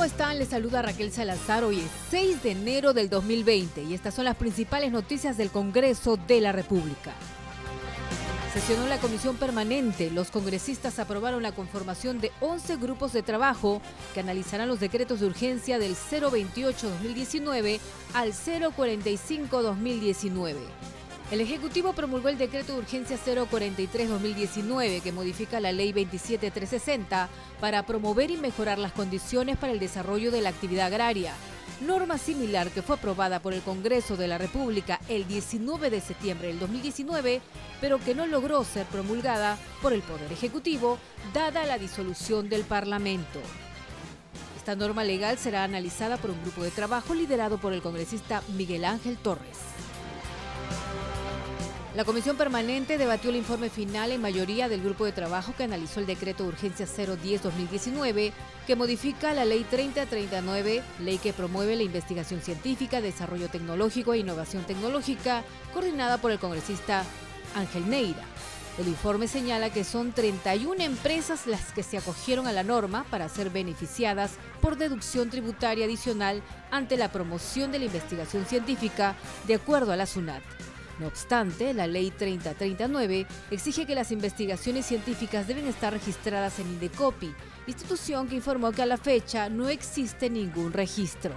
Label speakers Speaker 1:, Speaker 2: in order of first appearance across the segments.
Speaker 1: ¿Cómo están? Les saluda Raquel Salazar. Hoy es 6 de enero del 2020 y estas son las principales noticias del Congreso de la República. Sesionó la comisión permanente. Los congresistas aprobaron la conformación de 11 grupos de trabajo que analizarán los decretos de urgencia del 028-2019 al 045-2019. El Ejecutivo promulgó el decreto de urgencia 043-2019 que modifica la ley 27360 para promover y mejorar las condiciones para el desarrollo de la actividad agraria. Norma similar que fue aprobada por el Congreso de la República el 19 de septiembre del 2019, pero que no logró ser promulgada por el Poder Ejecutivo dada la disolución del Parlamento. Esta norma legal será analizada por un grupo de trabajo liderado por el congresista Miguel Ángel Torres. La Comisión Permanente debatió el informe final en mayoría del grupo de trabajo que analizó el decreto de urgencia 010-2019 que modifica la ley 3039, ley que promueve la investigación científica, desarrollo tecnológico e innovación tecnológica, coordinada por el congresista Ángel Neira. El informe señala que son 31 empresas las que se acogieron a la norma para ser beneficiadas por deducción tributaria adicional ante la promoción de la investigación científica, de acuerdo a la SUNAT. No obstante, la Ley 3039 exige que las investigaciones científicas deben estar registradas en Indecopi, institución que informó que a la fecha no existe ningún registro.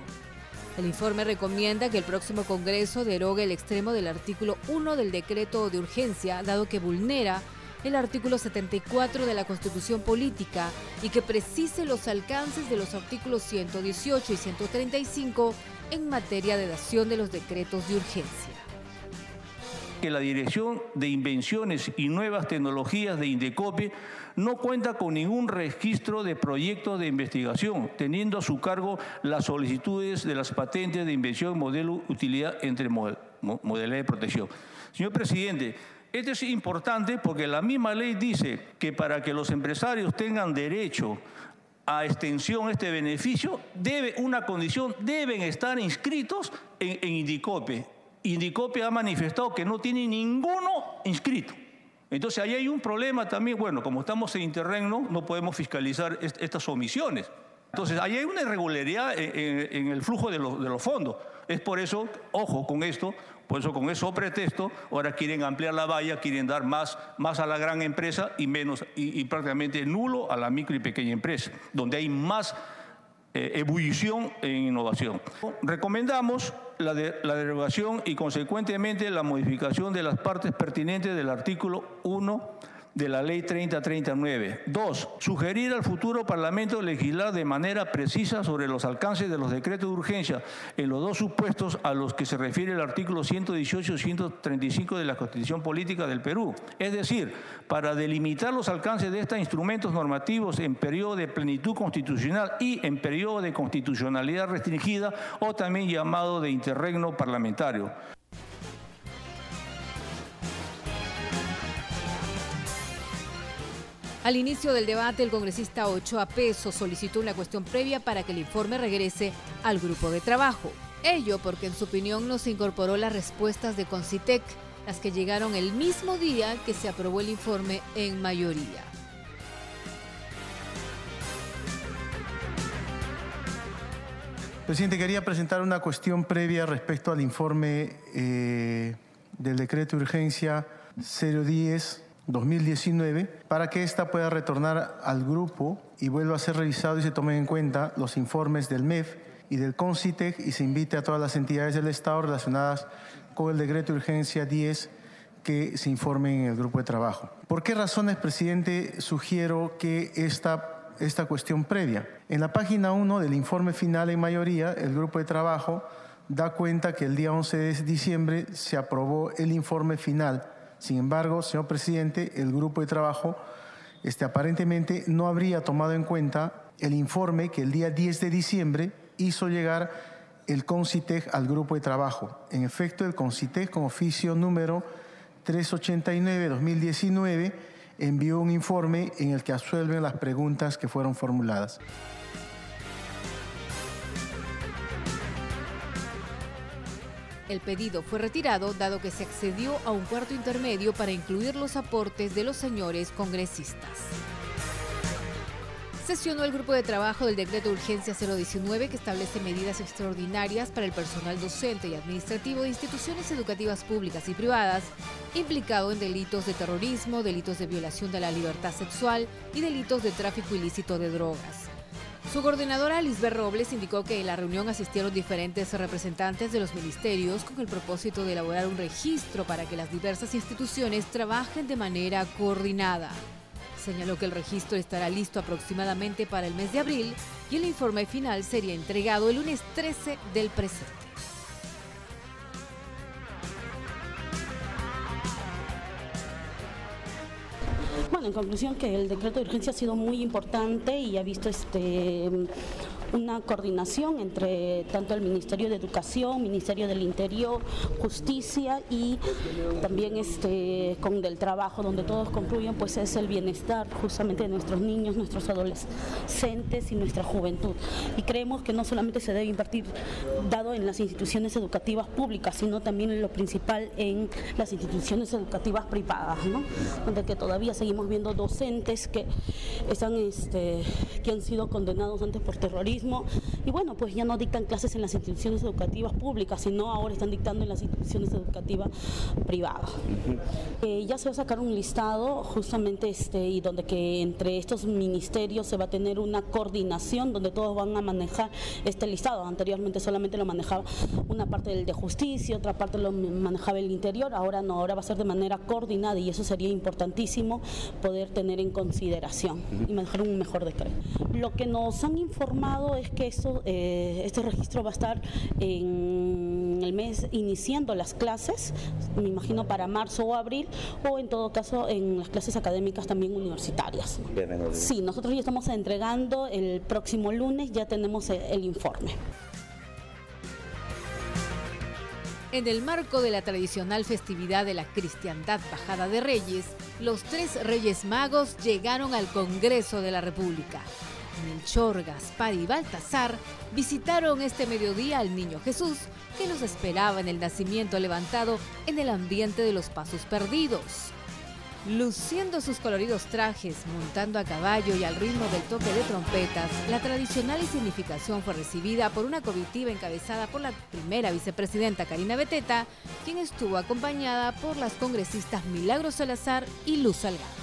Speaker 1: El informe recomienda que el próximo Congreso derogue el extremo del artículo 1 del decreto de urgencia, dado que vulnera el artículo 74 de la Constitución Política y que precise los alcances de los artículos 118 y 135 en materia de dación de los decretos de urgencia
Speaker 2: que la Dirección de Invenciones y Nuevas Tecnologías de Indecopi no cuenta con ningún registro de proyectos de investigación, teniendo a su cargo las solicitudes de las patentes de invención, modelo, utilidad entre modelos de protección. Señor presidente, esto es importante porque la misma ley dice que para que los empresarios tengan derecho a extensión este beneficio, debe una condición, deben estar inscritos en, en Indicope. Indicopia ha manifestado que no tiene ninguno inscrito. Entonces ahí hay un problema también, bueno, como estamos en interregno, no podemos fiscalizar estas omisiones. Entonces ahí hay una irregularidad en, el flujo de los, fondos. Es por eso, ojo con esto, por eso con eso pretexto, ahora quieren ampliar la valla, quieren dar más, más a la gran empresa y menos y prácticamente nulo a la micro y pequeña empresa, donde hay más eh, ebullición en innovación. Recomendamos la, la derogación y consecuentemente la modificación de las partes pertinentes del artículo 1 de la Ley 3039. Dos, sugerir al futuro Parlamento legislar de manera precisa sobre los alcances de los decretos de urgencia en los dos supuestos a los que se refiere el artículo 118 y 135 de la Constitución Política del Perú. Es decir, para delimitar los alcances de estos instrumentos normativos en periodo de plenitud constitucional y en periodo de constitucionalidad restringida o también llamado de interregno parlamentario.
Speaker 1: Al inicio del debate, el congresista Ochoa Peso solicitó una cuestión previa para que el informe regrese al grupo de trabajo. Ello porque en su opinión no se incorporó las respuestas de Concitec, las que llegaron el mismo día que se aprobó el informe en mayoría.
Speaker 3: Presidente, quería presentar una cuestión previa respecto al informe eh, del decreto de urgencia 010 2019 para que ésta pueda retornar al grupo y vuelva a ser revisado y se tomen en cuenta los informes del MEF y del CONCITEC y se invite a todas las entidades del Estado relacionadas con el decreto de urgencia 10 que se informen en el grupo de trabajo. ¿Por qué razones, presidente, sugiero que esta, esta cuestión previa? En la página 1 del informe final en mayoría, el grupo de trabajo da cuenta que el día 11 de diciembre se aprobó el informe final sin embargo, señor presidente, el grupo de trabajo este, aparentemente no habría tomado en cuenta el informe que el día 10 de diciembre hizo llegar el CONCITEG al grupo de trabajo. En efecto, el CONCITEG con oficio número 389-2019 envió un informe en el que absuelven las preguntas que fueron formuladas.
Speaker 1: El pedido fue retirado dado que se accedió a un cuarto intermedio para incluir los aportes de los señores congresistas. Sesionó el grupo de trabajo del decreto de urgencia 019 que establece medidas extraordinarias para el personal docente y administrativo de instituciones educativas públicas y privadas implicado en delitos de terrorismo, delitos de violación de la libertad sexual y delitos de tráfico ilícito de drogas. Su coordinadora Lisbeth Robles indicó que en la reunión asistieron diferentes representantes de los ministerios con el propósito de elaborar un registro para que las diversas instituciones trabajen de manera coordinada. Señaló que el registro estará listo aproximadamente para el mes de abril y el informe final sería entregado el lunes 13 del presente.
Speaker 4: En conclusión que el decreto de urgencia ha sido muy importante y ha visto este una coordinación entre tanto el Ministerio de Educación, Ministerio del Interior, Justicia y también este con del trabajo, donde todos concluyen pues es el bienestar justamente de nuestros niños, nuestros adolescentes y nuestra juventud. Y creemos que no solamente se debe invertir dado en las instituciones educativas públicas, sino también en lo principal en las instituciones educativas privadas, ¿no? donde que todavía seguimos viendo docentes que están este, que han sido condenados antes por terrorismo y bueno, pues ya no dictan clases en las instituciones educativas públicas, sino ahora están dictando en las instituciones educativas privadas. Eh, ya se va a sacar un listado justamente este y donde que entre estos ministerios se va a tener una coordinación donde todos van a manejar este listado. Anteriormente solamente lo manejaba una parte del de justicia, otra parte lo manejaba el interior, ahora no, ahora va a ser de manera coordinada y eso sería importantísimo poder tener en consideración y manejar un mejor decreto. Lo que nos han informado es que eh, este registro va a estar en el mes iniciando las clases, me imagino para marzo o abril, o en todo caso en las clases académicas también universitarias. Sí, nosotros ya estamos entregando el próximo lunes, ya tenemos el informe.
Speaker 1: En el marco de la tradicional festividad de la cristiandad Bajada de Reyes, los tres Reyes Magos llegaron al Congreso de la República. Melchor, Gaspar y Baltasar visitaron este mediodía al niño Jesús que los esperaba en el nacimiento levantado en el ambiente de los pasos perdidos. Luciendo sus coloridos trajes, montando a caballo y al ritmo del toque de trompetas, la tradicional significación fue recibida por una comitiva encabezada por la primera vicepresidenta Karina Beteta, quien estuvo acompañada por las congresistas Milagros Salazar y Luz Salgado.